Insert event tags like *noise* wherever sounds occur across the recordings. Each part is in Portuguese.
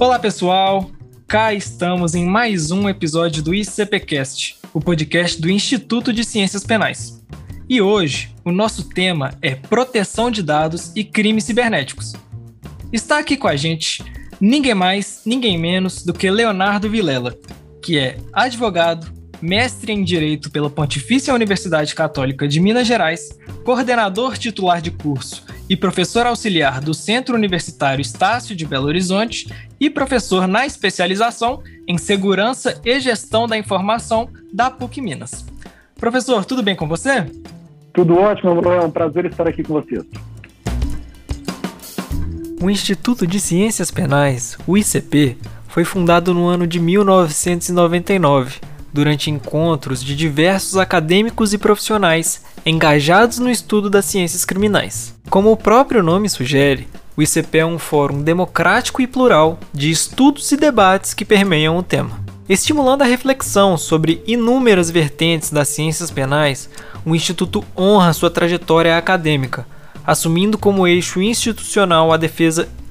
Olá, pessoal! Cá estamos em mais um episódio do ICPcast, o podcast do Instituto de Ciências Penais. E hoje, o nosso tema é proteção de dados e crimes cibernéticos. Está aqui com a gente ninguém mais, ninguém menos do que Leonardo Vilela, que é advogado, mestre em Direito pela Pontifícia Universidade Católica de Minas Gerais, coordenador titular de curso e professor auxiliar do Centro Universitário Estácio de Belo Horizonte e professor na especialização em Segurança e Gestão da Informação da PUC Minas. Professor, tudo bem com você? Tudo ótimo, Manuel. É um prazer estar aqui com vocês. O Instituto de Ciências Penais, o ICP, foi fundado no ano de 1999, durante encontros de diversos acadêmicos e profissionais engajados no estudo das ciências criminais. Como o próprio nome sugere, o ICP é um fórum democrático e plural de estudos e debates que permeiam o tema. Estimulando a reflexão sobre inúmeras vertentes das ciências penais, o Instituto honra sua trajetória acadêmica, assumindo como eixo institucional a defesa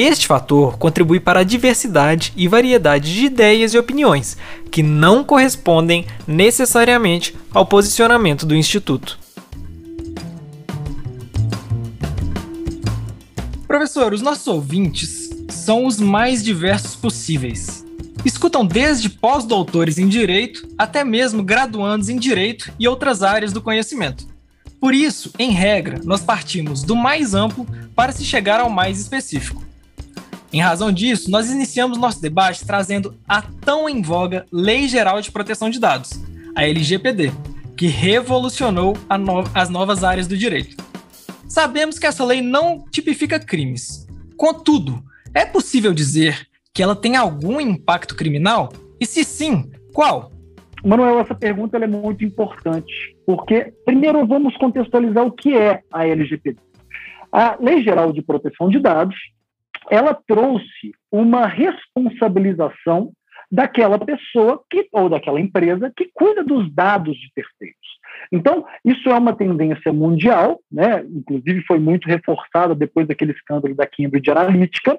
Este fator contribui para a diversidade e variedade de ideias e opiniões, que não correspondem necessariamente ao posicionamento do Instituto. Professor, os nossos ouvintes são os mais diversos possíveis. Escutam desde pós-doutores em direito até mesmo graduandos em direito e outras áreas do conhecimento. Por isso, em regra, nós partimos do mais amplo para se chegar ao mais específico. Em razão disso, nós iniciamos nosso debate trazendo a tão em voga Lei Geral de Proteção de Dados, a LGPD, que revolucionou no as novas áreas do direito. Sabemos que essa lei não tipifica crimes. Contudo, é possível dizer que ela tem algum impacto criminal? E se sim, qual? Manuel, essa pergunta é muito importante, porque primeiro vamos contextualizar o que é a LGPD. A Lei Geral de Proteção de Dados ela trouxe uma responsabilização daquela pessoa que, ou daquela empresa que cuida dos dados de terceiros. Então, isso é uma tendência mundial, né? inclusive foi muito reforçada depois daquele escândalo da Cambridge Analytica,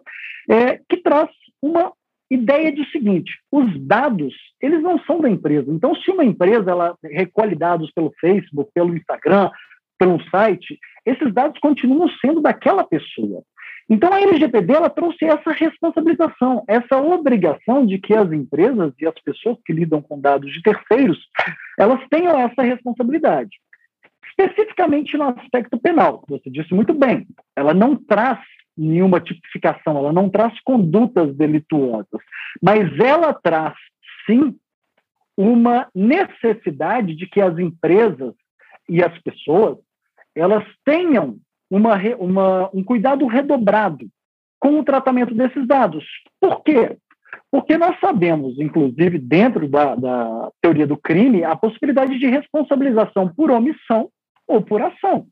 é, que traz uma ideia de seguinte: os dados eles não são da empresa. Então, se uma empresa ela recolhe dados pelo Facebook, pelo Instagram, pelo site, esses dados continuam sendo daquela pessoa. Então, a LGPD ela trouxe essa responsabilização, essa obrigação de que as empresas e as pessoas que lidam com dados de terceiros, elas tenham essa responsabilidade. Especificamente no aspecto penal, você disse muito bem, ela não traz nenhuma tipificação, ela não traz condutas delituosas, mas ela traz, sim, uma necessidade de que as empresas e as pessoas elas tenham uma, uma, um cuidado redobrado com o tratamento desses dados. Por quê? Porque nós sabemos, inclusive dentro da, da teoria do crime, a possibilidade de responsabilização por omissão ou por ação.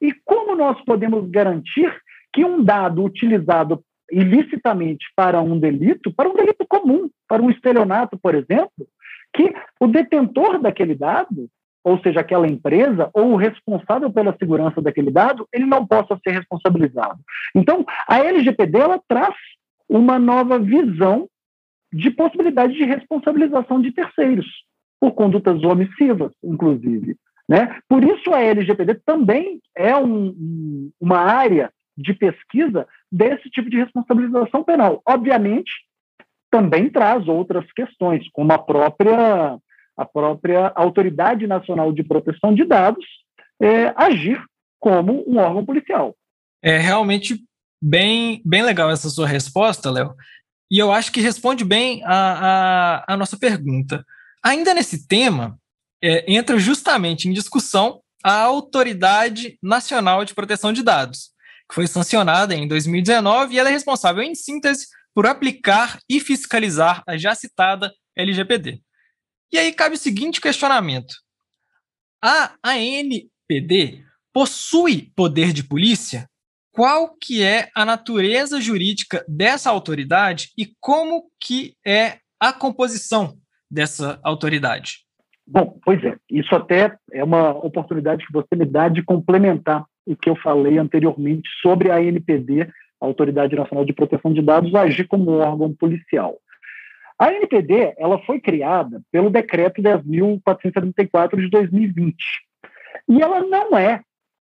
E como nós podemos garantir que um dado utilizado ilicitamente para um delito, para um delito comum, para um estelionato, por exemplo, que o detentor daquele dado ou seja, aquela empresa ou o responsável pela segurança daquele dado, ele não possa ser responsabilizado. Então, a LGPD traz uma nova visão de possibilidade de responsabilização de terceiros por condutas omissivas, inclusive. Né? Por isso, a LGPD também é um, uma área de pesquisa desse tipo de responsabilização penal. Obviamente, também traz outras questões, como a própria a própria Autoridade Nacional de Proteção de Dados é, agir como um órgão policial. É realmente bem, bem legal essa sua resposta, Léo. E eu acho que responde bem a, a, a nossa pergunta. Ainda nesse tema, é, entra justamente em discussão a Autoridade Nacional de Proteção de Dados, que foi sancionada em 2019 e ela é responsável, em síntese, por aplicar e fiscalizar a já citada LGPD. E aí cabe o seguinte questionamento: a ANPD possui poder de polícia? Qual que é a natureza jurídica dessa autoridade e como que é a composição dessa autoridade? Bom, pois é, isso até é uma oportunidade que você me dá de complementar o que eu falei anteriormente sobre a ANPD, a Autoridade Nacional de Proteção de Dados, agir como órgão policial. A ANPD ela foi criada pelo Decreto 10.434 de 2020 e ela não é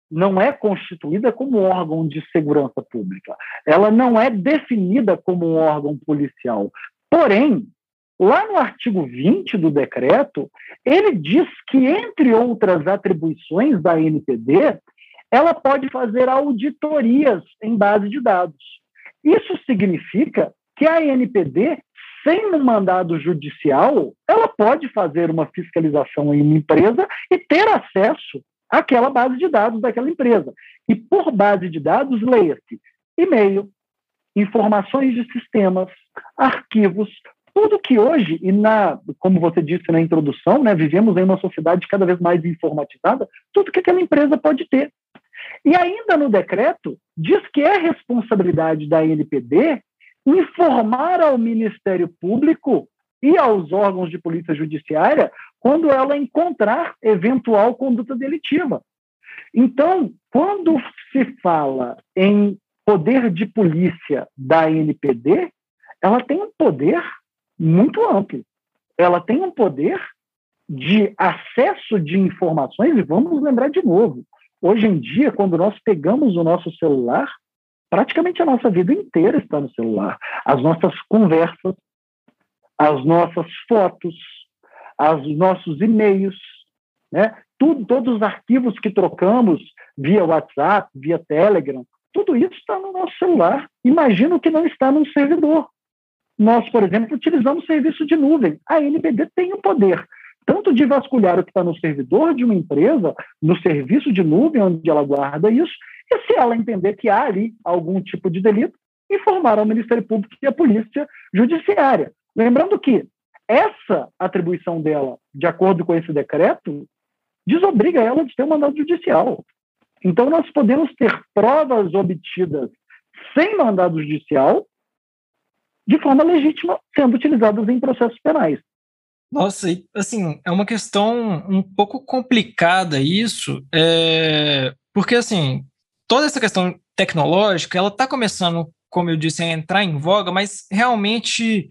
não é constituída como órgão de segurança pública. Ela não é definida como um órgão policial. Porém, lá no artigo 20 do decreto, ele diz que, entre outras atribuições da NPD, ela pode fazer auditorias em base de dados. Isso significa que a NPD, sem um mandado judicial, ela pode fazer uma fiscalização em uma empresa e ter acesso àquela base de dados daquela empresa. E por base de dados, leia-se e-mail, informações de sistemas, arquivos, tudo que hoje, e na, como você disse na introdução, né, vivemos em uma sociedade cada vez mais informatizada, tudo que aquela empresa pode ter. E ainda no decreto, diz que é responsabilidade da NPD informar ao Ministério Público e aos órgãos de polícia judiciária quando ela encontrar eventual conduta delitiva. Então, quando se fala em poder de polícia da NPD, ela tem um poder muito amplo. Ela tem um poder de acesso de informações, e vamos lembrar de novo, Hoje em dia, quando nós pegamos o nosso celular, praticamente a nossa vida inteira está no celular. As nossas conversas, as nossas fotos, os nossos e-mails, né? Tudo, todos os arquivos que trocamos via WhatsApp, via Telegram, tudo isso está no nosso celular. Imagina o que não está num servidor. Nós, por exemplo, utilizamos serviço de nuvem. A NBD tem o poder tanto de vasculhar o que está no servidor de uma empresa, no serviço de nuvem onde ela guarda isso, e se ela entender que há ali algum tipo de delito, informar ao Ministério Público e à Polícia Judiciária. Lembrando que essa atribuição dela, de acordo com esse decreto, desobriga ela de ter um mandado judicial. Então, nós podemos ter provas obtidas sem mandado judicial de forma legítima sendo utilizadas em processos penais. Nossa, assim, é uma questão um pouco complicada isso, é, porque, assim, toda essa questão tecnológica, ela está começando, como eu disse, a entrar em voga, mas realmente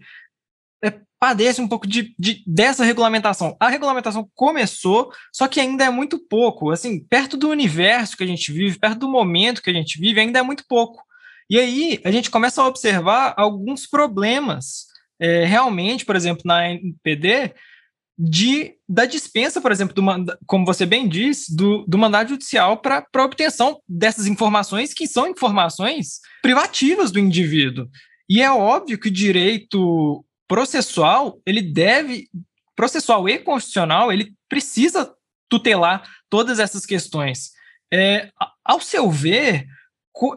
é, padece um pouco de, de, dessa regulamentação. A regulamentação começou, só que ainda é muito pouco, assim, perto do universo que a gente vive, perto do momento que a gente vive, ainda é muito pouco. E aí a gente começa a observar alguns problemas é, realmente, por exemplo, na NPD, de, da dispensa, por exemplo, do, como você bem disse, do, do mandado judicial para a obtenção dessas informações, que são informações privativas do indivíduo. E é óbvio que o direito processual, ele deve, processual e constitucional, ele precisa tutelar todas essas questões. É, ao seu ver,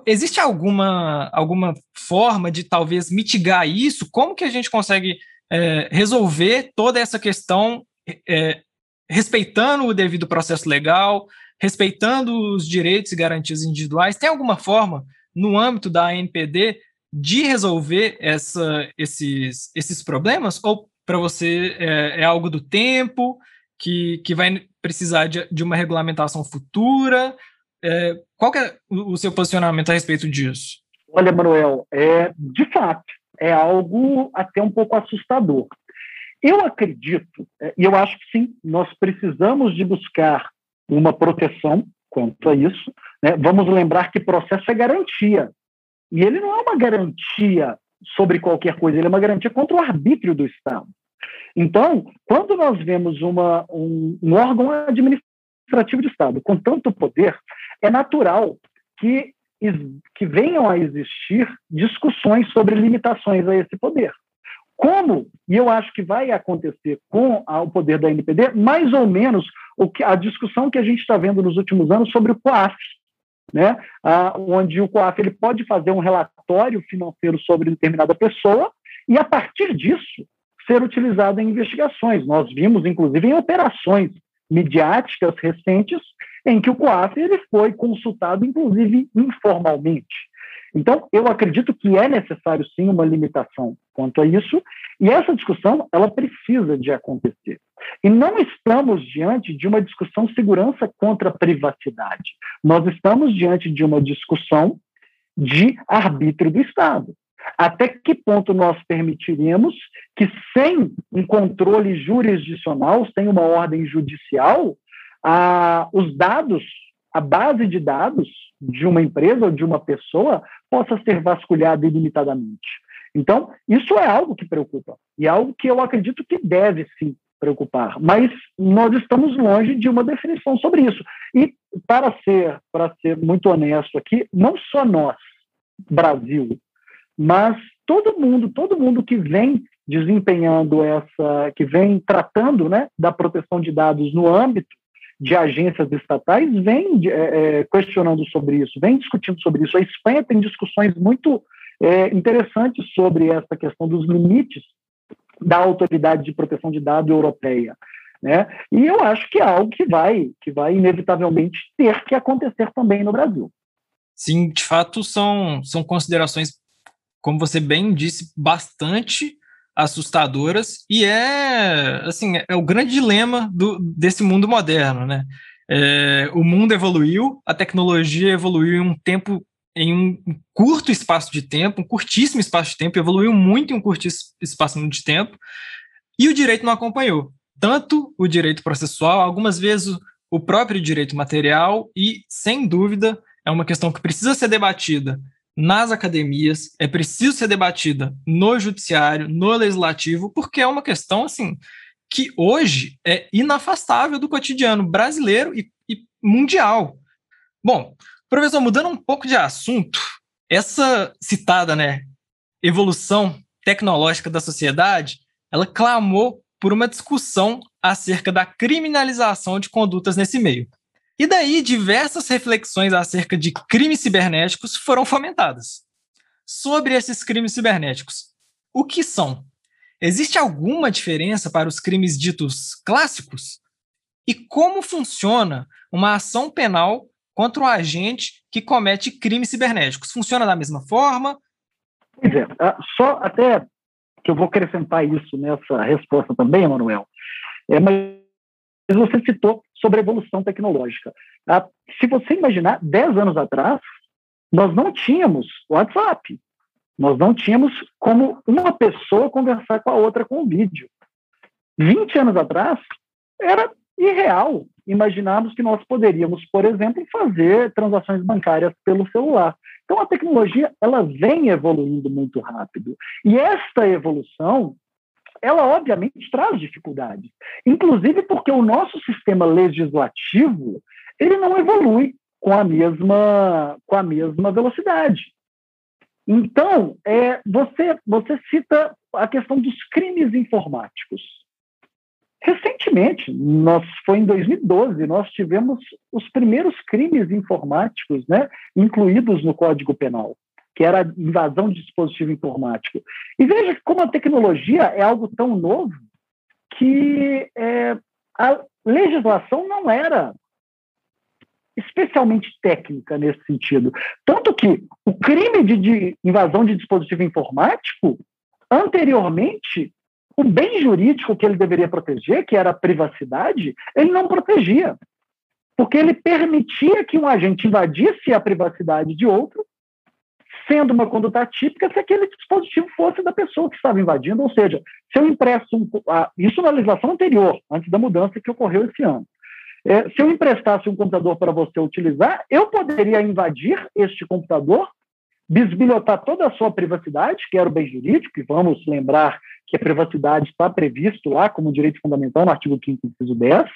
existe alguma, alguma forma de talvez mitigar isso? Como que a gente consegue é, resolver toda essa questão é, respeitando o devido processo legal, respeitando os direitos e garantias individuais? Tem alguma forma, no âmbito da ANPD, de resolver essa, esses, esses problemas? Ou para você é, é, algo do tempo, que, que vai precisar de, de uma regulamentação futura? É, qual é o seu posicionamento a respeito disso? Olha, Manuel, é, de fato, é algo até um pouco assustador. Eu acredito, é, e eu acho que sim, nós precisamos de buscar uma proteção quanto a isso. Né? Vamos lembrar que processo é garantia. E ele não é uma garantia sobre qualquer coisa, ele é uma garantia contra o arbítrio do Estado. Então, quando nós vemos uma, um, um órgão administrativo de Estado com tanto poder, é natural que, que venham a existir discussões sobre limitações a esse poder. Como, e eu acho que vai acontecer com a, o poder da NPD, mais ou menos o que, a discussão que a gente está vendo nos últimos anos sobre o COAF, né? Ah, onde o COAF ele pode fazer um relatório financeiro sobre determinada pessoa e, a partir disso, ser utilizado em investigações. Nós vimos, inclusive, em operações midiáticas recentes em que o COAF ele foi consultado, inclusive, informalmente. Então, eu acredito que é necessário, sim, uma limitação quanto a isso, e essa discussão, ela precisa de acontecer. E não estamos diante de uma discussão segurança contra privacidade. Nós estamos diante de uma discussão de arbítrio do Estado. Até que ponto nós permitiríamos que, sem um controle jurisdicional, sem uma ordem judicial, a, os dados, a base de dados de uma empresa ou de uma pessoa possa ser vasculhada ilimitadamente. Então, isso é algo que preocupa e é algo que eu acredito que deve sim preocupar, mas nós estamos longe de uma definição sobre isso. E para ser, para ser muito honesto aqui, não só nós, Brasil, mas todo mundo, todo mundo que vem desempenhando essa, que vem tratando, né, da proteção de dados no âmbito de agências estatais vem é, é, questionando sobre isso, vem discutindo sobre isso. A Espanha tem discussões muito é, interessantes sobre essa questão dos limites da autoridade de proteção de dados europeia. Né? E eu acho que é algo que vai, que vai inevitavelmente ter que acontecer também no Brasil. Sim, de fato são, são considerações, como você bem disse, bastante assustadoras e é assim é o grande dilema do, desse mundo moderno, né? É, o mundo evoluiu, a tecnologia evoluiu em um tempo em um curto espaço de tempo, um curtíssimo espaço de tempo, evoluiu muito em um curtíssimo espaço de tempo, e o direito não acompanhou. Tanto o direito processual, algumas vezes o, o próprio direito material, e, sem dúvida, é uma questão que precisa ser debatida nas academias, é preciso ser debatida no judiciário, no legislativo, porque é uma questão assim que hoje é inafastável do cotidiano brasileiro e, e mundial. Bom, professor, mudando um pouco de assunto, essa citada, né, evolução tecnológica da sociedade, ela clamou por uma discussão acerca da criminalização de condutas nesse meio. E daí, diversas reflexões acerca de crimes cibernéticos foram fomentadas. Sobre esses crimes cibernéticos, o que são? Existe alguma diferença para os crimes ditos clássicos? E como funciona uma ação penal contra o agente que comete crimes cibernéticos? Funciona da mesma forma? Pois é, ah, só até que eu vou acrescentar isso nessa resposta também, Emanuel, é, mas você citou sobre a evolução tecnológica. Ah, se você imaginar, 10 anos atrás, nós não tínhamos WhatsApp. Nós não tínhamos como uma pessoa conversar com a outra com vídeo. 20 anos atrás, era irreal imaginarmos que nós poderíamos, por exemplo, fazer transações bancárias pelo celular. Então, a tecnologia ela vem evoluindo muito rápido. E esta evolução ela obviamente traz dificuldades, inclusive porque o nosso sistema legislativo ele não evolui com a mesma com a mesma velocidade. Então, é, você você cita a questão dos crimes informáticos. Recentemente, nós foi em 2012, nós tivemos os primeiros crimes informáticos, né, incluídos no Código Penal que era invasão de dispositivo informático. E veja como a tecnologia é algo tão novo que é, a legislação não era especialmente técnica nesse sentido. Tanto que o crime de, de invasão de dispositivo informático, anteriormente, o bem jurídico que ele deveria proteger, que era a privacidade, ele não protegia. Porque ele permitia que um agente invadisse a privacidade de outro sendo uma conduta atípica se aquele dispositivo fosse da pessoa que estava invadindo, ou seja, se eu empresto um, isso na legislação anterior, antes da mudança que ocorreu esse ano. É, se eu emprestasse um computador para você utilizar, eu poderia invadir este computador, bisbilhotar toda a sua privacidade, que era o bem jurídico, e vamos lembrar que a privacidade está previsto lá como direito fundamental no artigo 5 inciso 10,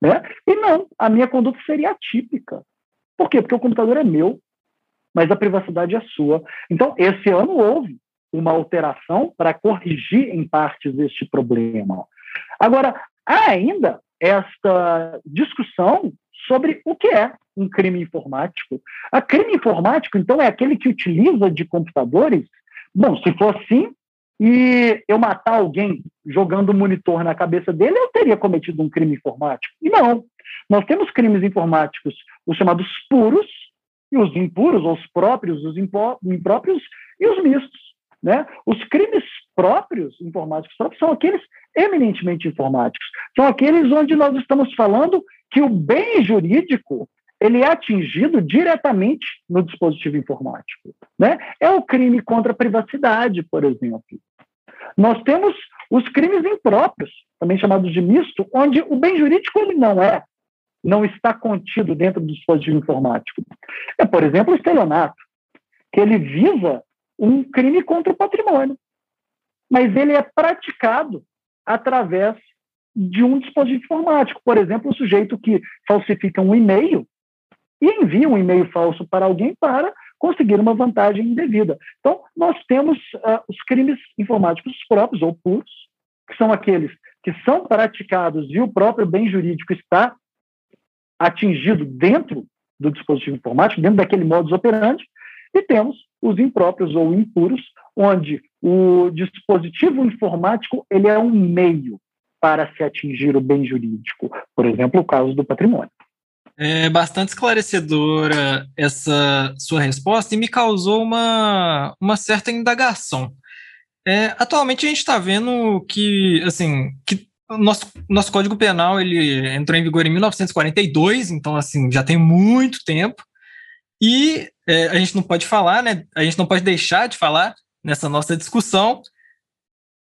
né? e não, a minha conduta seria atípica. Por quê? Porque o computador é meu, mas a privacidade é sua. Então, esse ano houve uma alteração para corrigir em partes este problema. Agora, há ainda esta discussão sobre o que é um crime informático. A crime informático, então, é aquele que utiliza de computadores. Bom, se for assim, e eu matar alguém jogando um monitor na cabeça dele, eu teria cometido um crime informático. E não. Nós temos crimes informáticos, os chamados puros, e os impuros, os próprios, os impróprios e os mistos. Né? Os crimes próprios, informáticos próprios, são aqueles eminentemente informáticos. São aqueles onde nós estamos falando que o bem jurídico ele é atingido diretamente no dispositivo informático. Né? É o crime contra a privacidade, por exemplo. Nós temos os crimes impróprios, também chamados de misto, onde o bem jurídico ele não é, não está contido dentro do dispositivo informático. É, por exemplo, o estelionato, que ele visa um crime contra o patrimônio, mas ele é praticado através de um dispositivo informático. Por exemplo, o sujeito que falsifica um e-mail e envia um e-mail falso para alguém para conseguir uma vantagem indevida. Então, nós temos uh, os crimes informáticos próprios ou puros, que são aqueles que são praticados e o próprio bem jurídico está atingido dentro do dispositivo informático, dentro daquele modus operandi, e temos os impróprios ou impuros, onde o dispositivo informático ele é um meio para se atingir o bem jurídico, por exemplo, o caso do patrimônio. É bastante esclarecedora essa sua resposta e me causou uma, uma certa indagação. É, atualmente a gente está vendo que, assim, que nosso, nosso Código Penal ele entrou em vigor em 1942, então, assim, já tem muito tempo. E é, a gente não pode falar, né? A gente não pode deixar de falar nessa nossa discussão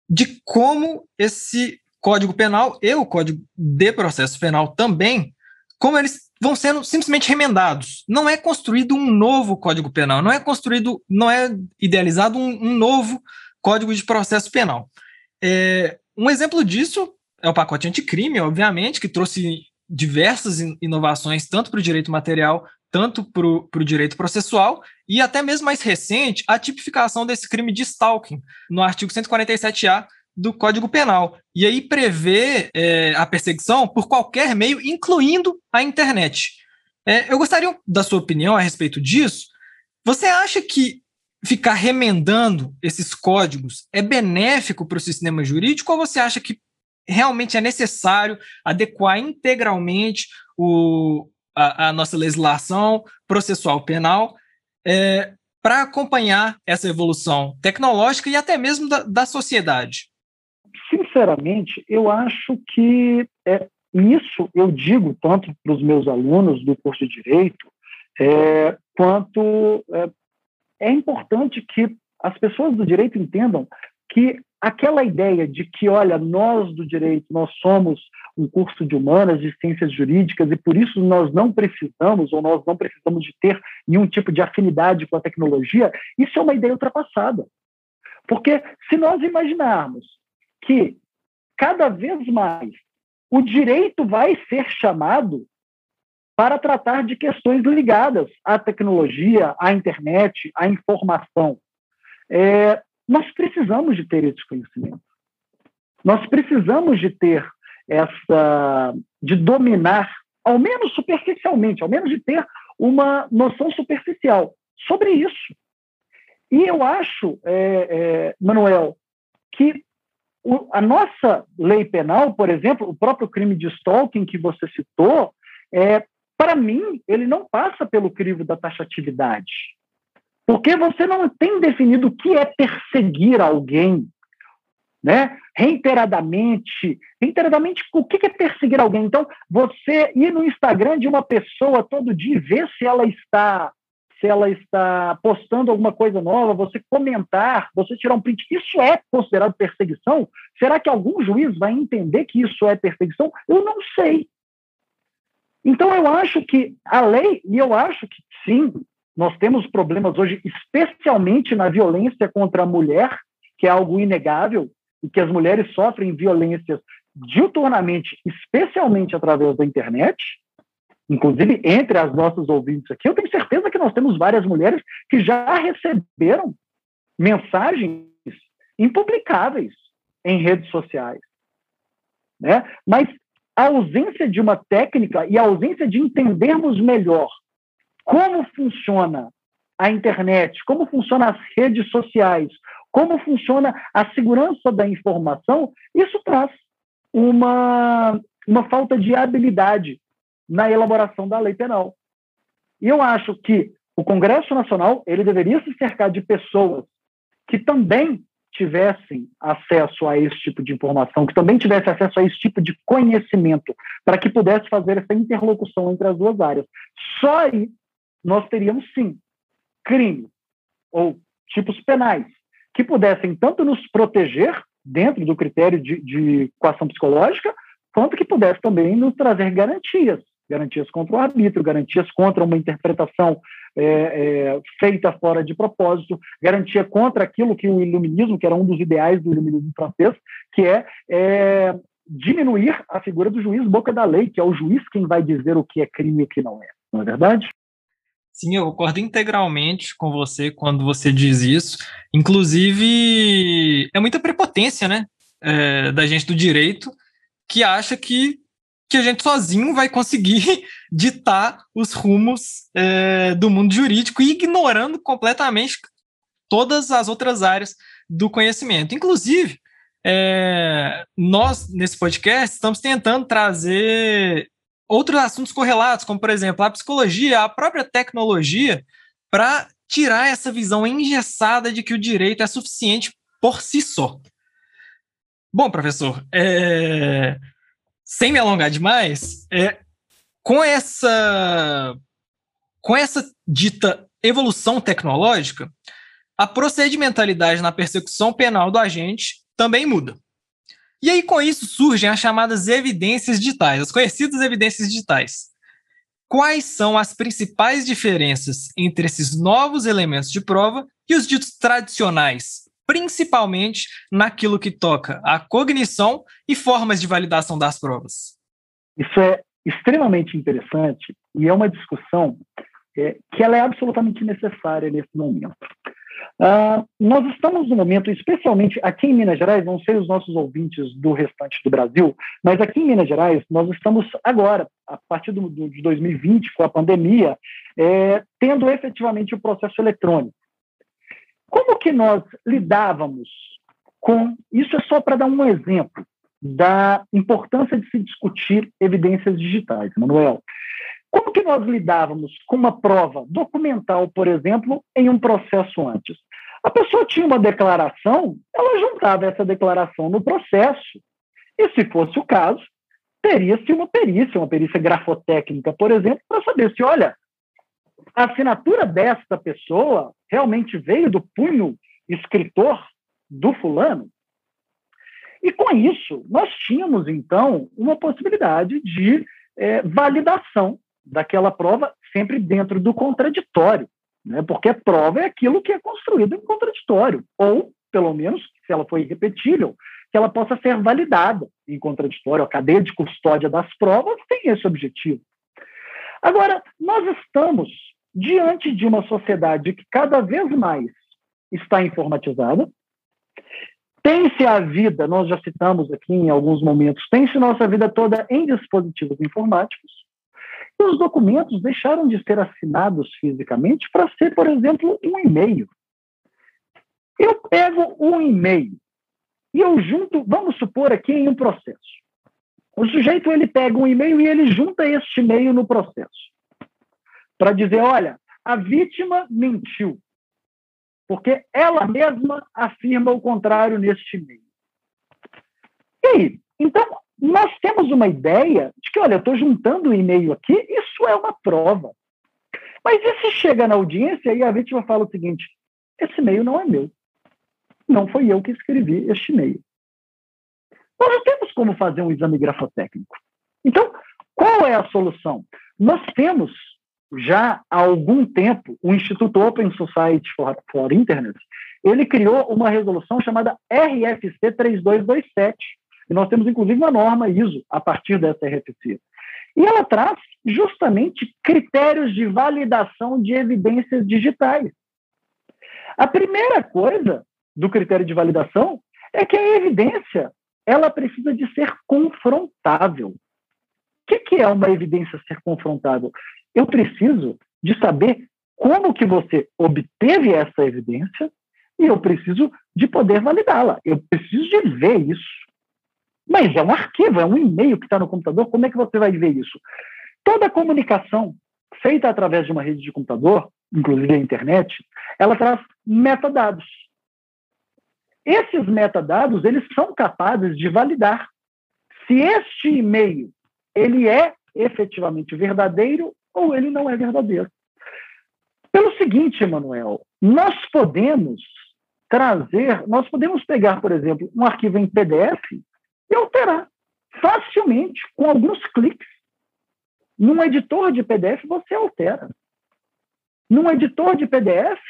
de como esse Código Penal e o Código de Processo Penal também, como eles vão sendo simplesmente remendados. Não é construído um novo Código Penal, não é construído, não é idealizado um, um novo Código de Processo Penal. É, um exemplo disso é o pacote anticrime, obviamente, que trouxe diversas inovações, tanto para o direito material, tanto para o direito processual, e até mesmo mais recente, a tipificação desse crime de stalking, no artigo 147-A do Código Penal. E aí prevê é, a perseguição por qualquer meio, incluindo a internet. É, eu gostaria da sua opinião a respeito disso. Você acha que ficar remendando esses códigos é benéfico para o sistema jurídico ou você acha que realmente é necessário adequar integralmente o, a, a nossa legislação processual penal é, para acompanhar essa evolução tecnológica e até mesmo da, da sociedade? sinceramente, eu acho que é, isso eu digo tanto para os meus alunos do curso de Direito, é, quanto é, é importante que as pessoas do direito entendam que aquela ideia de que, olha, nós do direito, nós somos um curso de humanas, de ciências jurídicas, e por isso nós não precisamos, ou nós não precisamos de ter nenhum tipo de afinidade com a tecnologia, isso é uma ideia ultrapassada. Porque se nós imaginarmos que cada vez mais o direito vai ser chamado para tratar de questões ligadas à tecnologia, à internet, à informação. É, nós precisamos de ter esse conhecimento. Nós precisamos de ter essa, de dominar, ao menos superficialmente, ao menos de ter uma noção superficial sobre isso. E eu acho, é, é, Manuel, que o, a nossa lei penal, por exemplo, o próprio crime de stalking que você citou, é, para mim, ele não passa pelo crivo da taxatividade. Porque você não tem definido o que é perseguir alguém, né? Reiteradamente, reiteradamente, o que é perseguir alguém? Então, você ir no Instagram de uma pessoa todo dia e ver se ela está se ela está postando alguma coisa nova, você comentar, você tirar um print, isso é considerado perseguição? Será que algum juiz vai entender que isso é perseguição? Eu não sei. Então, eu acho que a lei, e eu acho que sim, nós temos problemas hoje, especialmente na violência contra a mulher, que é algo inegável, e que as mulheres sofrem violências diuturnamente, especialmente através da internet, inclusive entre as nossas ouvintes aqui, eu tenho certeza que nós temos várias mulheres que já receberam mensagens impublicáveis em redes sociais. Né? Mas a ausência de uma técnica e a ausência de entendermos melhor como funciona a internet, como funcionam as redes sociais, como funciona a segurança da informação, isso traz uma, uma falta de habilidade na elaboração da lei penal. E eu acho que o Congresso Nacional ele deveria se cercar de pessoas que também tivessem acesso a esse tipo de informação, que também tivessem acesso a esse tipo de conhecimento, para que pudesse fazer essa interlocução entre as duas áreas. Só aí nós teríamos, sim, crime ou tipos penais que pudessem tanto nos proteger dentro do critério de, de coação psicológica, quanto que pudesse também nos trazer garantias garantias contra o arbítrio, garantias contra uma interpretação é, é, feita fora de propósito, garantia contra aquilo que o iluminismo, que era um dos ideais do iluminismo francês, que é, é diminuir a figura do juiz boca da lei, que é o juiz quem vai dizer o que é crime e o que não é. Não é verdade? Sim, eu concordo integralmente com você quando você diz isso. Inclusive, é muita prepotência, né, é, da gente do direito que acha que que a gente sozinho vai conseguir *laughs* ditar os rumos é, do mundo jurídico, ignorando completamente todas as outras áreas do conhecimento. Inclusive, é, nós, nesse podcast, estamos tentando trazer outros assuntos correlatos, como, por exemplo, a psicologia, a própria tecnologia, para tirar essa visão engessada de que o direito é suficiente por si só. Bom, professor, é, sem me alongar demais, é, com essa com essa dita evolução tecnológica, a procedimentalidade na persecução penal do agente também muda. E aí, com isso, surgem as chamadas evidências digitais, as conhecidas evidências digitais. Quais são as principais diferenças entre esses novos elementos de prova e os ditos tradicionais, principalmente naquilo que toca à cognição e formas de validação das provas. Isso é extremamente interessante e é uma discussão é, que ela é absolutamente necessária nesse momento. Uh, nós estamos no momento, especialmente aqui em Minas Gerais, não sei os nossos ouvintes do restante do Brasil, mas aqui em Minas Gerais, nós estamos agora, a partir do, do de 2020, com a pandemia, é, tendo efetivamente o processo eletrônico. Como que nós lidávamos com. Isso é só para dar um exemplo da importância de se discutir evidências digitais, Manuel. Como que nós lidávamos com uma prova documental, por exemplo, em um processo antes? A pessoa tinha uma declaração, ela juntava essa declaração no processo, e se fosse o caso, teria-se uma perícia, uma perícia grafotécnica, por exemplo, para saber se, olha, a assinatura desta pessoa realmente veio do punho escritor do fulano? E com isso, nós tínhamos, então, uma possibilidade de é, validação daquela prova sempre dentro do contraditório, né? porque prova é aquilo que é construído em contraditório, ou, pelo menos, se ela for irrepetível, que ela possa ser validada em contraditório. A cadeia de custódia das provas tem esse objetivo. Agora, nós estamos diante de uma sociedade que cada vez mais está informatizada, tem-se a vida, nós já citamos aqui em alguns momentos, tem-se nossa vida toda em dispositivos informáticos, os documentos deixaram de ser assinados fisicamente para ser, por exemplo, um e-mail. Eu pego um e-mail e eu junto, vamos supor aqui em um processo. O sujeito ele pega um e-mail e ele junta este e-mail no processo para dizer: olha, a vítima mentiu, porque ela mesma afirma o contrário neste e-mail. E aí? Então, nós temos uma ideia de que, olha, eu estou juntando o e-mail aqui, isso é uma prova. Mas e se chega na audiência e a vítima fala o seguinte: esse e-mail não é meu. Não foi eu que escrevi este e-mail. Nós não temos como fazer um exame grafotécnico. Então, qual é a solução? Nós temos já há algum tempo, o Instituto Open Society for, for Internet, ele criou uma resolução chamada RFC 3227. E nós temos, inclusive, uma norma ISO a partir dessa RFC. E ela traz justamente critérios de validação de evidências digitais. A primeira coisa do critério de validação é que a evidência ela precisa de ser confrontável. O que, que é uma evidência ser confrontável? Eu preciso de saber como que você obteve essa evidência e eu preciso de poder validá-la. Eu preciso de ver isso. Mas é um arquivo, é um e-mail que está no computador, como é que você vai ver isso? Toda comunicação feita através de uma rede de computador, inclusive a internet, ela traz metadados. Esses metadados, eles são capazes de validar se este e-mail ele é efetivamente verdadeiro ou ele não é verdadeiro. Pelo seguinte, Emanuel, nós podemos trazer, nós podemos pegar, por exemplo, um arquivo em PDF e alterar facilmente, com alguns cliques. Num editor de PDF, você altera. Num editor de PDF,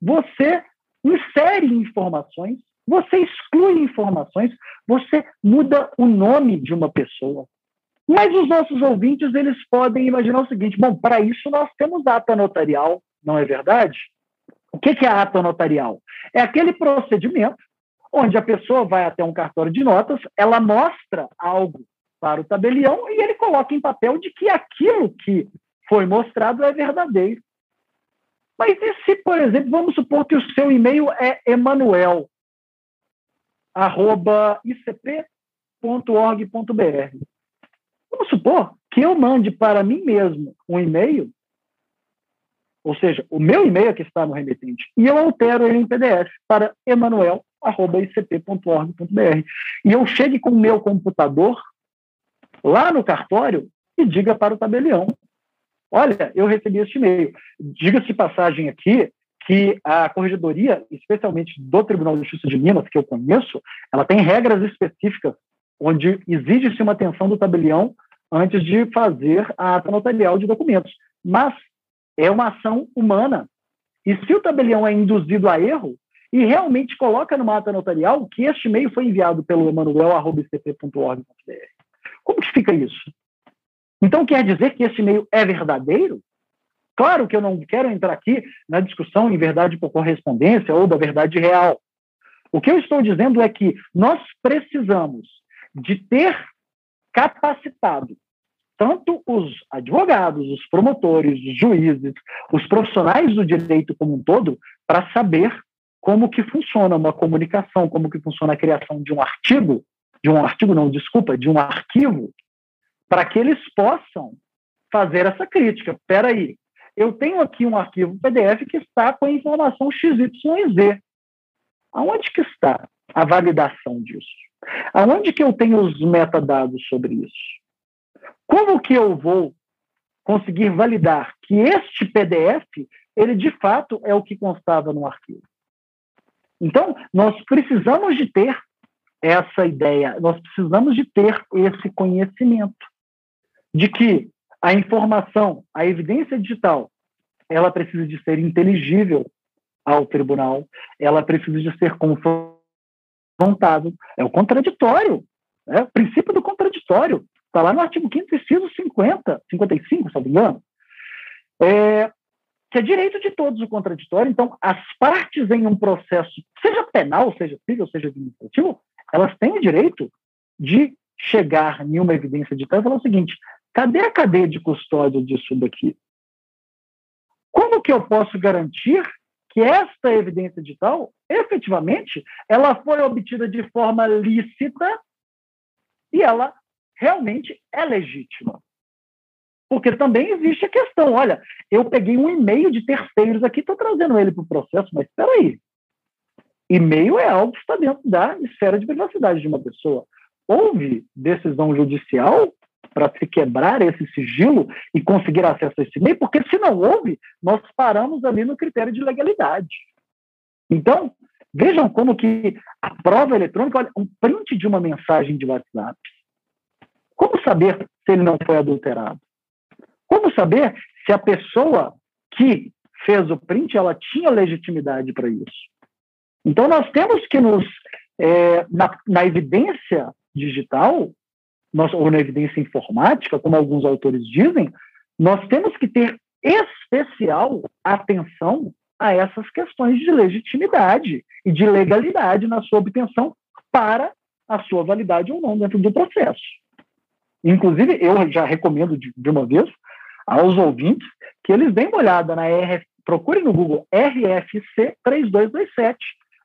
você insere informações, você exclui informações, você muda o nome de uma pessoa. Mas os nossos ouvintes, eles podem imaginar o seguinte: bom, para isso nós temos ata notarial, não é verdade? O que é a ata notarial? É aquele procedimento onde a pessoa vai até um cartório de notas, ela mostra algo para o tabelião e ele coloca em papel de que aquilo que foi mostrado é verdadeiro. Mas e se, por exemplo, vamos supor que o seu e-mail é emanuel@icp.org.br. Vamos supor que eu mande para mim mesmo um e-mail, ou seja, o meu e-mail é que está no remetente, e eu altero ele em PDF para emanuel.icp.org.br. E eu chegue com o meu computador lá no cartório e diga para o tabelião: Olha, eu recebi este e-mail. Diga-se de passagem aqui que a corregedoria, especialmente do Tribunal de Justiça de Minas, que eu conheço, ela tem regras específicas onde exige-se uma atenção do tabelião antes de fazer a ata notarial de documentos. Mas é uma ação humana. E se o tabelião é induzido a erro e realmente coloca numa ata notarial que este e-mail foi enviado pelo emanuel.cp.org.br, como que fica isso? Então quer dizer que esse e-mail é verdadeiro? Claro que eu não quero entrar aqui na discussão em verdade por correspondência ou da verdade real. O que eu estou dizendo é que nós precisamos de ter capacitado tanto os advogados, os promotores, os juízes, os profissionais do direito como um todo, para saber como que funciona uma comunicação, como que funciona a criação de um artigo, de um artigo não, desculpa, de um arquivo, para que eles possam fazer essa crítica. Espera aí, eu tenho aqui um arquivo PDF que está com a informação XYZ. Aonde que está a validação disso? Aonde que eu tenho os metadados sobre isso? Como que eu vou conseguir validar que este PDF, ele de fato é o que constava no arquivo? Então, nós precisamos de ter essa ideia, nós precisamos de ter esse conhecimento de que a informação, a evidência digital, ela precisa de ser inteligível ao tribunal, ela precisa de ser confrontável. É o contraditório, é o princípio do contraditório. Está lá no artigo 5 inciso 50, 55, se não me engano. É, que é direito de todos o contraditório. Então, as partes em um processo, seja penal, seja civil, seja administrativo, elas têm o direito de chegar em uma evidência de e falar o seguinte: cadê a cadeia de custódia disso daqui? Como que eu posso garantir que esta evidência digital, efetivamente, ela foi obtida de forma lícita e ela realmente é legítima. Porque também existe a questão, olha, eu peguei um e-mail de terceiros aqui, estou trazendo ele para o processo, mas espera aí. E-mail é algo que está dentro da esfera de privacidade de uma pessoa. Houve decisão judicial para se quebrar esse sigilo e conseguir acesso a esse e-mail, porque se não houve, nós paramos ali no critério de legalidade. Então, vejam como que a prova eletrônica, olha, um print de uma mensagem de WhatsApp, como saber se ele não foi adulterado? Como saber se a pessoa que fez o print ela tinha legitimidade para isso? Então nós temos que nos é, na, na evidência digital nós, ou na evidência informática, como alguns autores dizem, nós temos que ter especial atenção a essas questões de legitimidade e de legalidade na sua obtenção para a sua validade ou não dentro do processo. Inclusive, eu já recomendo de, de uma vez aos ouvintes que eles deem uma olhada na RF, procurem no Google RFC 3227.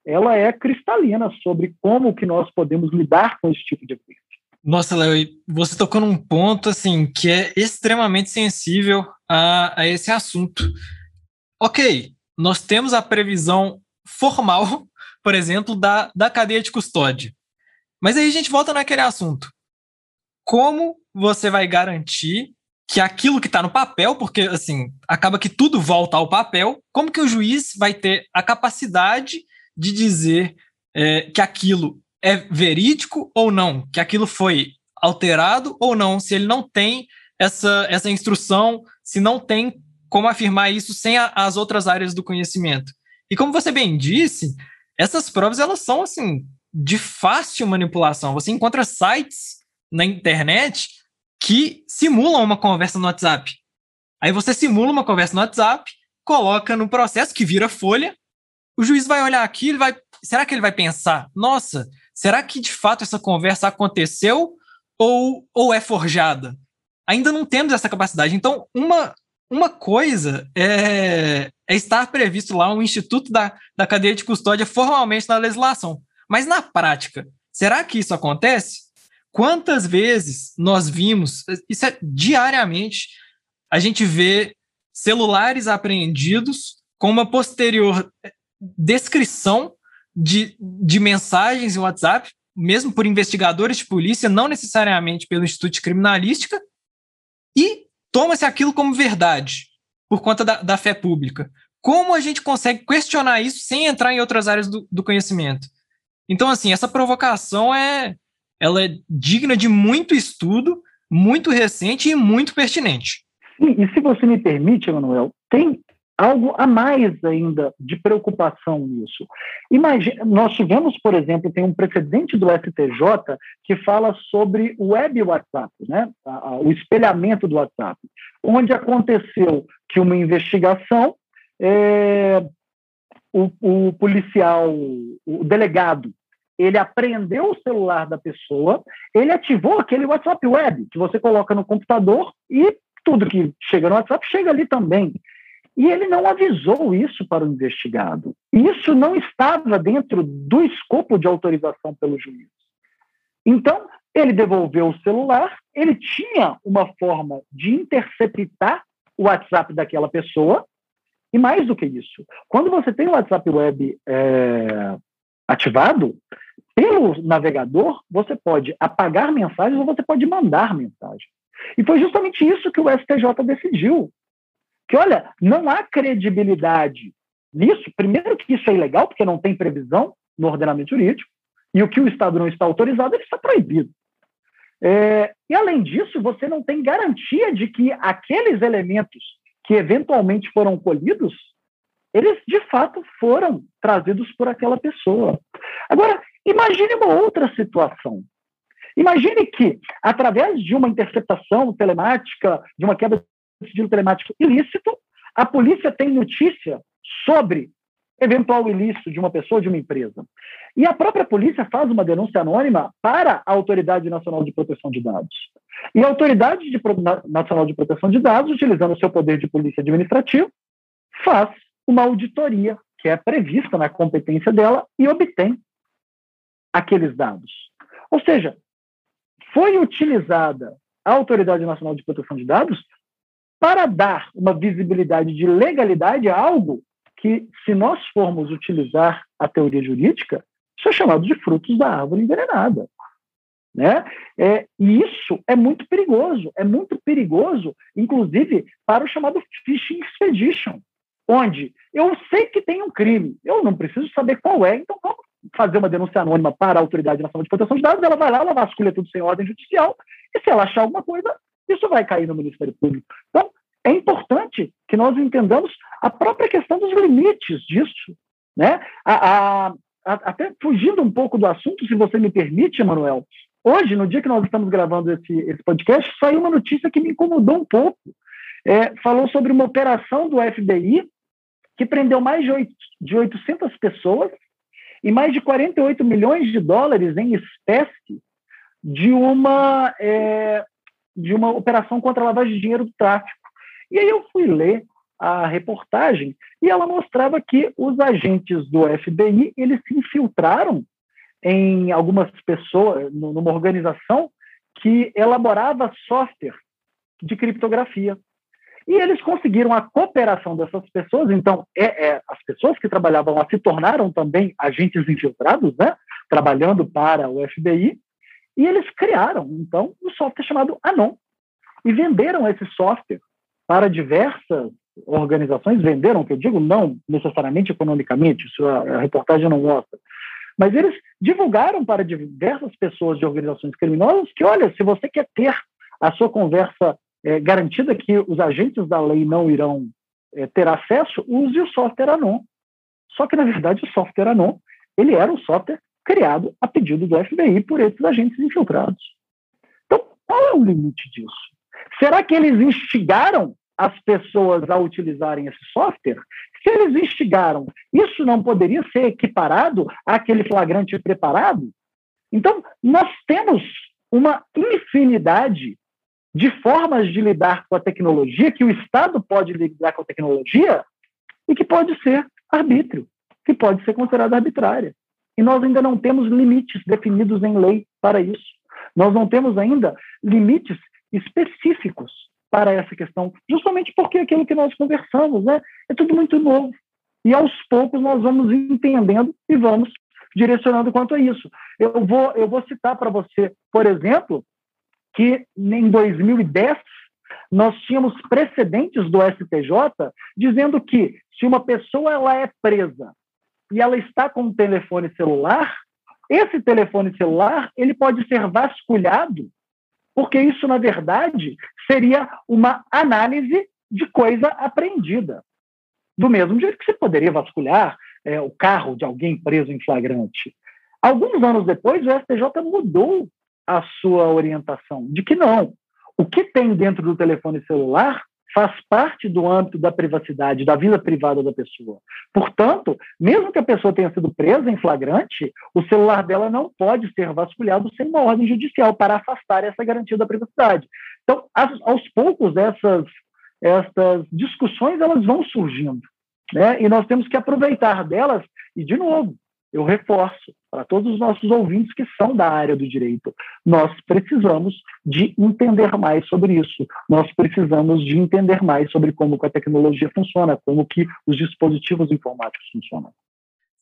Ela é cristalina sobre como que nós podemos lidar com esse tipo de evidência. Nossa, Léo, você tocou num ponto assim que é extremamente sensível a, a esse assunto. Ok, nós temos a previsão formal, *laughs* por exemplo, da, da cadeia de custódia. Mas aí a gente volta naquele assunto. Como você vai garantir que aquilo que está no papel, porque assim, acaba que tudo volta ao papel, como que o juiz vai ter a capacidade de dizer é, que aquilo é verídico ou não, que aquilo foi alterado ou não, se ele não tem essa, essa instrução, se não tem como afirmar isso sem a, as outras áreas do conhecimento. E como você bem disse, essas provas elas são assim de fácil manipulação. Você encontra sites na internet que simulam uma conversa no WhatsApp. Aí você simula uma conversa no WhatsApp, coloca no processo que vira folha, o juiz vai olhar aqui, ele vai, será que ele vai pensar, nossa, será que de fato essa conversa aconteceu ou, ou é forjada? Ainda não temos essa capacidade. Então, uma, uma coisa é, é estar previsto lá um instituto da, da cadeia de custódia formalmente na legislação. Mas na prática, será que isso acontece? Quantas vezes nós vimos, isso é diariamente, a gente vê celulares apreendidos com uma posterior descrição de, de mensagens em WhatsApp, mesmo por investigadores de polícia, não necessariamente pelo Instituto de Criminalística, e toma-se aquilo como verdade, por conta da, da, fé pública. Como a gente consegue questionar isso sem entrar em outras áreas do, do conhecimento? Então, assim, essa provocação é, ela é digna de muito estudo, muito recente e muito pertinente. Sim, e se você me permite, Manuel, tem algo a mais ainda de preocupação nisso. Imagina, nós tivemos, por exemplo, tem um precedente do STJ que fala sobre o web WhatsApp, né? o espelhamento do WhatsApp, onde aconteceu que uma investigação é, o, o policial, o delegado, ele apreendeu o celular da pessoa, ele ativou aquele WhatsApp web que você coloca no computador e tudo que chega no WhatsApp chega ali também. E ele não avisou isso para o investigado. Isso não estava dentro do escopo de autorização pelo juiz. Então, ele devolveu o celular, ele tinha uma forma de interceptar o WhatsApp daquela pessoa, e mais do que isso, quando você tem o WhatsApp Web é, ativado, pelo navegador, você pode apagar mensagens ou você pode mandar mensagens. E foi justamente isso que o STJ decidiu. Que, olha, não há credibilidade nisso. Primeiro que isso é ilegal, porque não tem previsão no ordenamento jurídico, e o que o Estado não está autorizado, ele está proibido. É, e, além disso, você não tem garantia de que aqueles elementos que eventualmente foram colhidos, eles de fato foram trazidos por aquela pessoa. Agora, imagine uma outra situação. Imagine que, através de uma interceptação telemática, de uma quebra de sigilo telemático ilícito, a polícia tem notícia sobre eventual ilícito de uma pessoa de uma empresa. E a própria polícia faz uma denúncia anônima para a Autoridade Nacional de Proteção de Dados. E a Autoridade de Pro... Nacional de Proteção de Dados, utilizando o seu poder de polícia administrativo, faz uma auditoria que é prevista na competência dela e obtém aqueles dados. Ou seja, foi utilizada a Autoridade Nacional de Proteção de Dados para dar uma visibilidade de legalidade a algo que, se nós formos utilizar a teoria jurídica, isso é chamado de frutos da árvore envenenada. Né? É, e isso é muito perigoso, é muito perigoso, inclusive, para o chamado phishing expedition, onde eu sei que tem um crime, eu não preciso saber qual é, então vamos fazer uma denúncia anônima para a Autoridade Nacional de Proteção de Dados, ela vai lá, ela vasculha tudo sem ordem judicial, e se ela achar alguma coisa, isso vai cair no Ministério Público. Então, é importante que nós entendamos a própria questão dos limites disso. Né? A, a, a, até fugindo um pouco do assunto, se você me permite, Emanuel, hoje, no dia que nós estamos gravando esse, esse podcast, saiu uma notícia que me incomodou um pouco. É, falou sobre uma operação do FBI que prendeu mais de, 8, de 800 pessoas e mais de 48 milhões de dólares em espécie de uma, é, de uma operação contra a lavagem de dinheiro do tráfico. E aí eu fui ler a reportagem e ela mostrava que os agentes do FBI eles se infiltraram em algumas pessoas, numa organização que elaborava software de criptografia. E eles conseguiram a cooperação dessas pessoas, então é, é, as pessoas que trabalhavam lá se tornaram também agentes infiltrados, né, trabalhando para o FBI, e eles criaram, então, um software chamado Anon, e venderam esse software para diversas organizações, venderam, que eu digo, não necessariamente economicamente, isso a, a reportagem não mostra, mas eles divulgaram para diversas pessoas de organizações criminosas que, olha, se você quer ter a sua conversa é, garantida que os agentes da lei não irão é, ter acesso, use o software Anon. Só que, na verdade, o software Anon ele era um software criado a pedido do FBI por esses agentes infiltrados. Então, qual é o limite disso? Será que eles instigaram as pessoas a utilizarem esse software? Se eles instigaram, isso não poderia ser equiparado àquele flagrante preparado? Então, nós temos uma infinidade de formas de lidar com a tecnologia, que o Estado pode lidar com a tecnologia e que pode ser arbítrio, que pode ser considerada arbitrária. E nós ainda não temos limites definidos em lei para isso. Nós não temos ainda limites específicos para essa questão, justamente porque aquilo que nós conversamos né, é tudo muito novo. E aos poucos nós vamos entendendo e vamos direcionando quanto a isso. Eu vou, eu vou citar para você, por exemplo, que em 2010 nós tínhamos precedentes do STJ dizendo que se uma pessoa ela é presa e ela está com um telefone celular, esse telefone celular ele pode ser vasculhado, porque isso na verdade seria uma análise de coisa apreendida. Do mesmo jeito que você poderia vasculhar é, o carro de alguém preso em flagrante. Alguns anos depois, o STJ mudou a sua orientação de que não. O que tem dentro do telefone celular faz parte do âmbito da privacidade, da vida privada da pessoa. Portanto, mesmo que a pessoa tenha sido presa em flagrante, o celular dela não pode ser vasculhado sem uma ordem judicial para afastar essa garantia da privacidade. Então, aos poucos, essas, essas discussões elas vão surgindo. Né? E nós temos que aproveitar delas, e, de novo, eu reforço para todos os nossos ouvintes que são da área do direito. Nós precisamos de entender mais sobre isso. Nós precisamos de entender mais sobre como a tecnologia funciona, como que os dispositivos informáticos funcionam.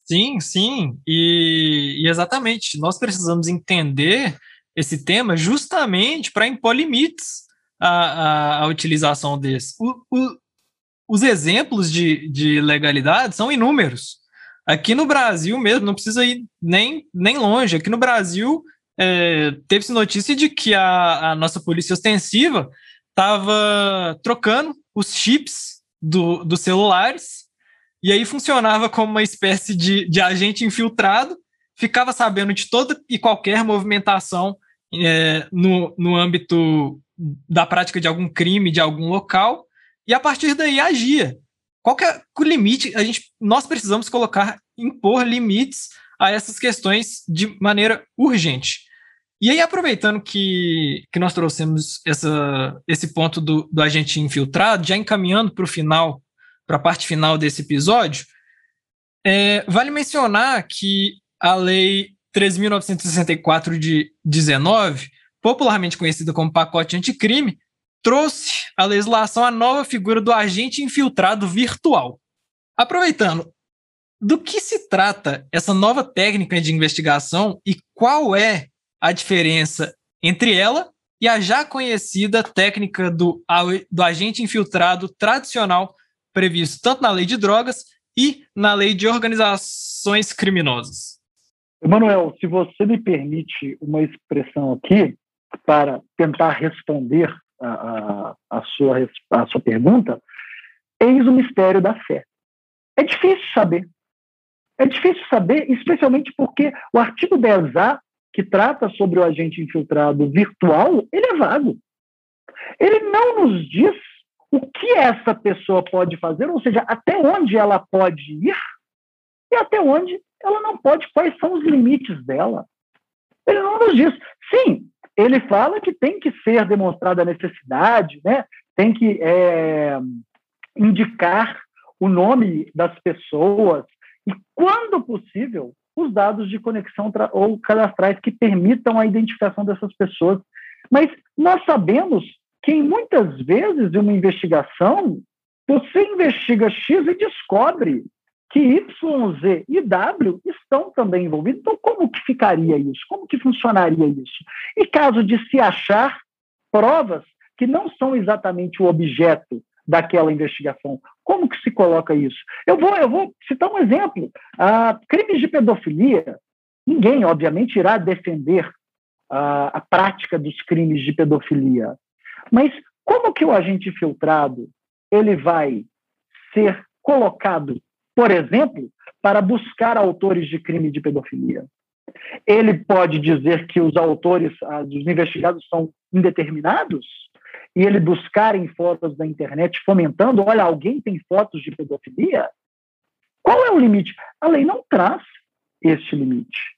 Sim, sim, e, e exatamente. Nós precisamos entender esse tema justamente para impor limites à, à, à utilização desse. O, o, os exemplos de, de legalidade são inúmeros. Aqui no Brasil mesmo, não precisa ir nem, nem longe. Aqui no Brasil, é, teve-se notícia de que a, a nossa polícia ostensiva estava trocando os chips do, dos celulares e aí funcionava como uma espécie de, de agente infiltrado, ficava sabendo de toda e qualquer movimentação é, no, no âmbito da prática de algum crime, de algum local, e a partir daí agia. Qual que é o limite? A gente, nós precisamos colocar, impor limites a essas questões de maneira urgente. E aí, aproveitando que, que nós trouxemos essa, esse ponto do, do agente infiltrado, já encaminhando para o final, para a parte final desse episódio, é, vale mencionar que a Lei 3.964 de 19, popularmente conhecida como pacote anticrime, trouxe à legislação a nova figura do agente infiltrado virtual. Aproveitando, do que se trata essa nova técnica de investigação e qual é a diferença entre ela e a já conhecida técnica do, do agente infiltrado tradicional previsto tanto na lei de drogas e na lei de organizações criminosas? Emanuel, se você me permite uma expressão aqui para tentar responder a, a, sua, a sua pergunta, eis o mistério da fé. É difícil saber. É difícil saber, especialmente porque o artigo 10A, que trata sobre o agente infiltrado virtual, ele é vago. Ele não nos diz o que essa pessoa pode fazer, ou seja, até onde ela pode ir e até onde ela não pode, quais são os limites dela. Ele não nos diz. Sim, ele fala que tem que ser demonstrada a necessidade, né? tem que é, indicar o nome das pessoas e, quando possível, os dados de conexão ou cadastrais que permitam a identificação dessas pessoas. Mas nós sabemos que, muitas vezes, em uma investigação, você investiga X e descobre que Y, Z e W estão também envolvidos. Então, como que ficaria isso? Como que funcionaria isso? E caso de se achar provas que não são exatamente o objeto daquela investigação, como que se coloca isso? Eu vou, eu vou citar um exemplo. Ah, crimes de pedofilia, ninguém, obviamente, irá defender ah, a prática dos crimes de pedofilia. Mas como que o agente filtrado ele vai ser colocado por exemplo, para buscar autores de crime de pedofilia. Ele pode dizer que os autores, ah, os investigados são indeterminados, e ele buscar em fotos da internet fomentando, olha, alguém tem fotos de pedofilia? Qual é o limite? A lei não traz este limite.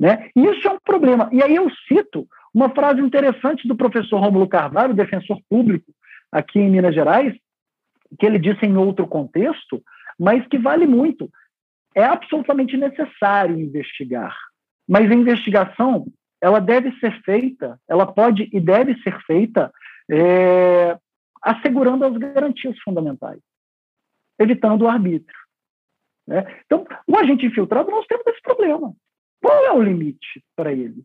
Né? E isso é um problema. E aí eu cito uma frase interessante do professor Rômulo Carvalho, defensor público aqui em Minas Gerais, que ele disse em outro contexto, mas que vale muito. É absolutamente necessário investigar, mas a investigação ela deve ser feita, ela pode e deve ser feita é, assegurando as garantias fundamentais, evitando o arbítrio. Né? Então, o agente infiltrado, nós temos esse problema. Qual é o limite para ele?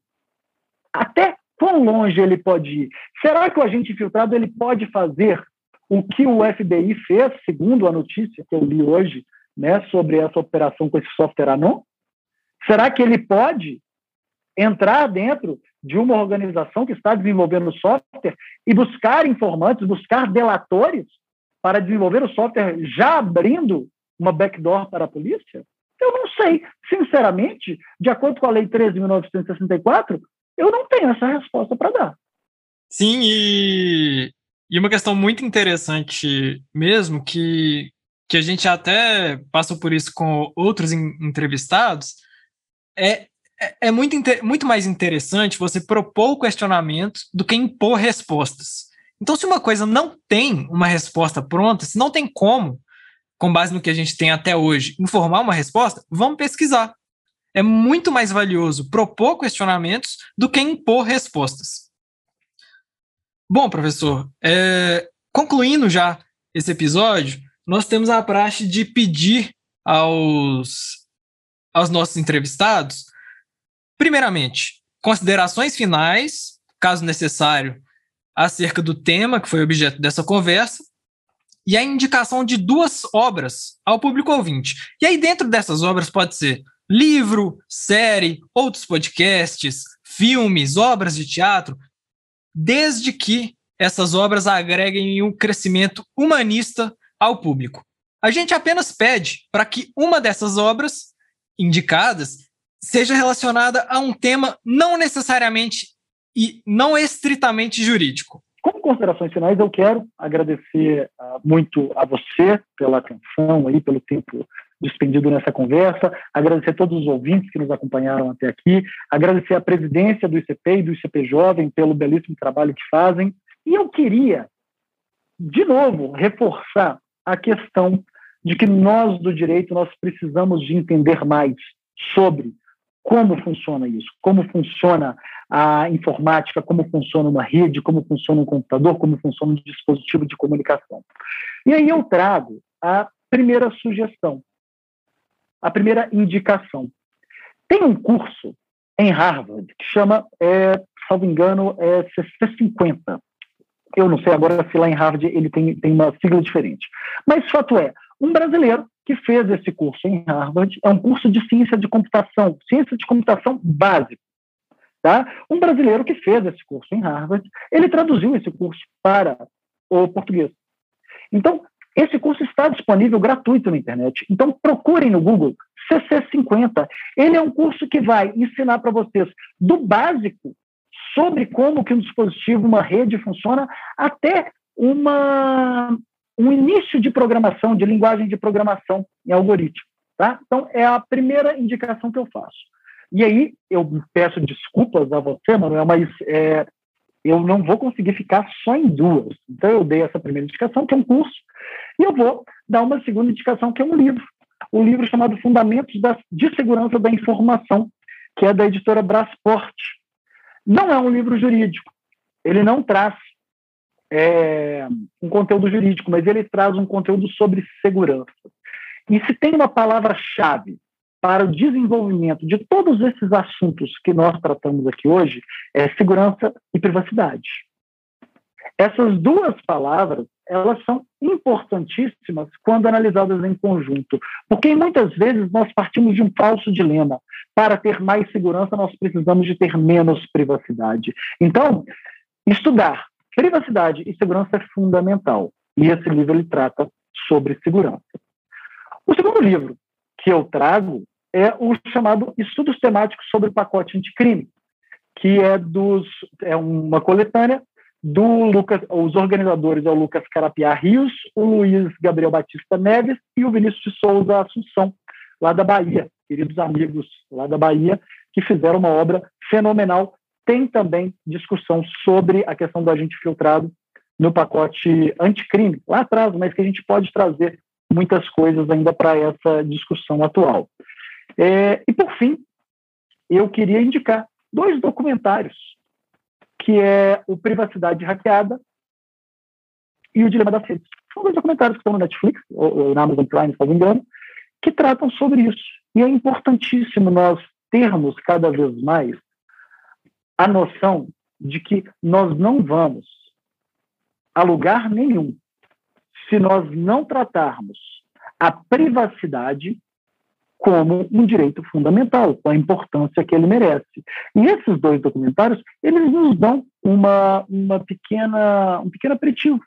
Até quão longe ele pode ir? Será que o agente infiltrado ele pode fazer o que o FBI fez, segundo a notícia que eu li hoje, né, sobre essa operação com esse software Anon? Será que ele pode entrar dentro de uma organização que está desenvolvendo software e buscar informantes, buscar delatores para desenvolver o software já abrindo uma backdoor para a polícia? Eu não sei. Sinceramente, de acordo com a Lei 13.964, eu não tenho essa resposta para dar. Sim, e e uma questão muito interessante mesmo, que, que a gente até passou por isso com outros entrevistados, é, é, é muito, muito mais interessante você propor o questionamento do que impor respostas. Então, se uma coisa não tem uma resposta pronta, se não tem como, com base no que a gente tem até hoje, informar uma resposta, vamos pesquisar. É muito mais valioso propor questionamentos do que impor respostas. Bom, professor, é, concluindo já esse episódio, nós temos a praxe de pedir aos, aos nossos entrevistados, primeiramente, considerações finais, caso necessário, acerca do tema que foi objeto dessa conversa, e a indicação de duas obras ao público ouvinte. E aí, dentro dessas obras, pode ser livro, série, outros podcasts, filmes, obras de teatro, desde que essas obras agreguem um crescimento humanista ao público. A gente apenas pede para que uma dessas obras indicadas seja relacionada a um tema não necessariamente e não estritamente jurídico. Como considerações finais, eu quero agradecer uh, muito a você pela atenção aí, pelo tempo despendido nessa conversa, agradecer a todos os ouvintes que nos acompanharam até aqui, agradecer a presidência do ICP e do ICP Jovem pelo belíssimo trabalho que fazem. E eu queria, de novo, reforçar a questão de que nós do direito nós precisamos de entender mais sobre como funciona isso, como funciona a informática, como funciona uma rede, como funciona um computador, como funciona um dispositivo de comunicação. E aí eu trago a primeira sugestão, a primeira indicação. Tem um curso em Harvard que chama, é, salvo engano, é CC50. Eu não sei agora se lá em Harvard ele tem, tem uma sigla diferente. Mas fato é, um brasileiro que fez esse curso em Harvard é um curso de ciência de computação, ciência de computação básico. Tá? Um brasileiro que fez esse curso em Harvard, ele traduziu esse curso para o português. Então, esse curso está disponível gratuito na internet. Então, procurem no Google CC50. Ele é um curso que vai ensinar para vocês do básico sobre como que um dispositivo, uma rede funciona, até uma, um início de programação, de linguagem de programação em algoritmo. Tá? Então, é a primeira indicação que eu faço. E aí, eu peço desculpas a você, Manuel, mas é, eu não vou conseguir ficar só em duas. Então, eu dei essa primeira indicação, que é um curso, e eu vou dar uma segunda indicação, que é um livro. Um livro chamado Fundamentos da, de Segurança da Informação, que é da editora Brasport. Não é um livro jurídico. Ele não traz é, um conteúdo jurídico, mas ele traz um conteúdo sobre segurança. E se tem uma palavra-chave para o desenvolvimento de todos esses assuntos que nós tratamos aqui hoje, é segurança e privacidade. Essas duas palavras, elas são importantíssimas quando analisadas em conjunto, porque muitas vezes nós partimos de um falso dilema. Para ter mais segurança, nós precisamos de ter menos privacidade. Então, estudar privacidade e segurança é fundamental. E esse livro ele trata sobre segurança. O segundo livro que eu trago é o chamado Estudos Temáticos sobre o Pacote Anticrime, que é, dos, é uma coletânea do Lucas, os organizadores é o Lucas Carapiá Rios, o Luiz Gabriel Batista Neves e o Vinícius de Souza Assunção, lá da Bahia, queridos amigos lá da Bahia, que fizeram uma obra fenomenal. Tem também discussão sobre a questão do agente filtrado no pacote anticrime, lá atrás, mas que a gente pode trazer muitas coisas ainda para essa discussão atual. É, e, por fim, eu queria indicar dois documentários, que é o Privacidade Hackeada e o Dilema das Redes. São dois documentários que estão no Netflix, ou, ou na Amazon Prime, se não me engano, que tratam sobre isso. E é importantíssimo nós termos cada vez mais a noção de que nós não vamos a lugar nenhum se nós não tratarmos a privacidade como um direito fundamental, com a importância que ele merece. E esses dois documentários, eles nos dão uma, uma pequena, um pequeno aperitivo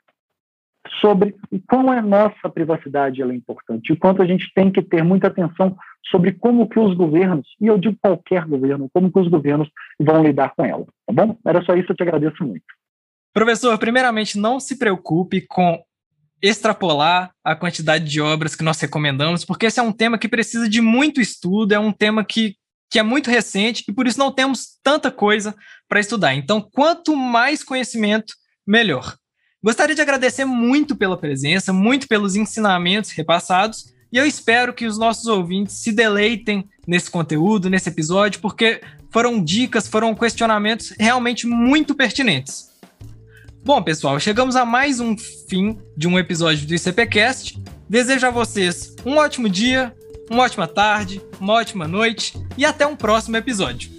sobre como é a nossa privacidade ela é importante, e quanto a gente tem que ter muita atenção sobre como que os governos, e eu digo qualquer governo, como que os governos vão lidar com ela, tá bom? Era só isso, eu te agradeço muito. Professor, primeiramente, não se preocupe com extrapolar a quantidade de obras que nós recomendamos, porque esse é um tema que precisa de muito estudo, é um tema que, que é muito recente e por isso não temos tanta coisa para estudar. Então, quanto mais conhecimento, melhor. Gostaria de agradecer muito pela presença, muito pelos ensinamentos repassados, e eu espero que os nossos ouvintes se deleitem nesse conteúdo, nesse episódio, porque foram dicas, foram questionamentos realmente muito pertinentes. Bom, pessoal, chegamos a mais um fim de um episódio do ICPcast. Desejo a vocês um ótimo dia, uma ótima tarde, uma ótima noite e até um próximo episódio.